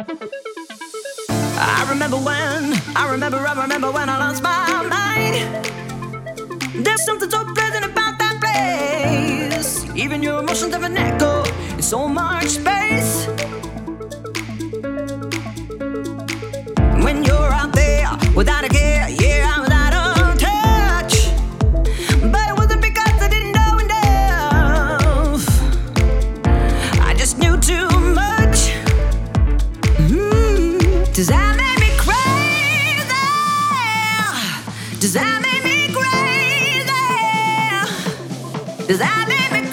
I remember when, I remember, I remember when I lost my mind. There's something so pleasant about that place. Even your emotions have an echo in so much space. Does that make me crazy? Does that make me crazy? Does that make me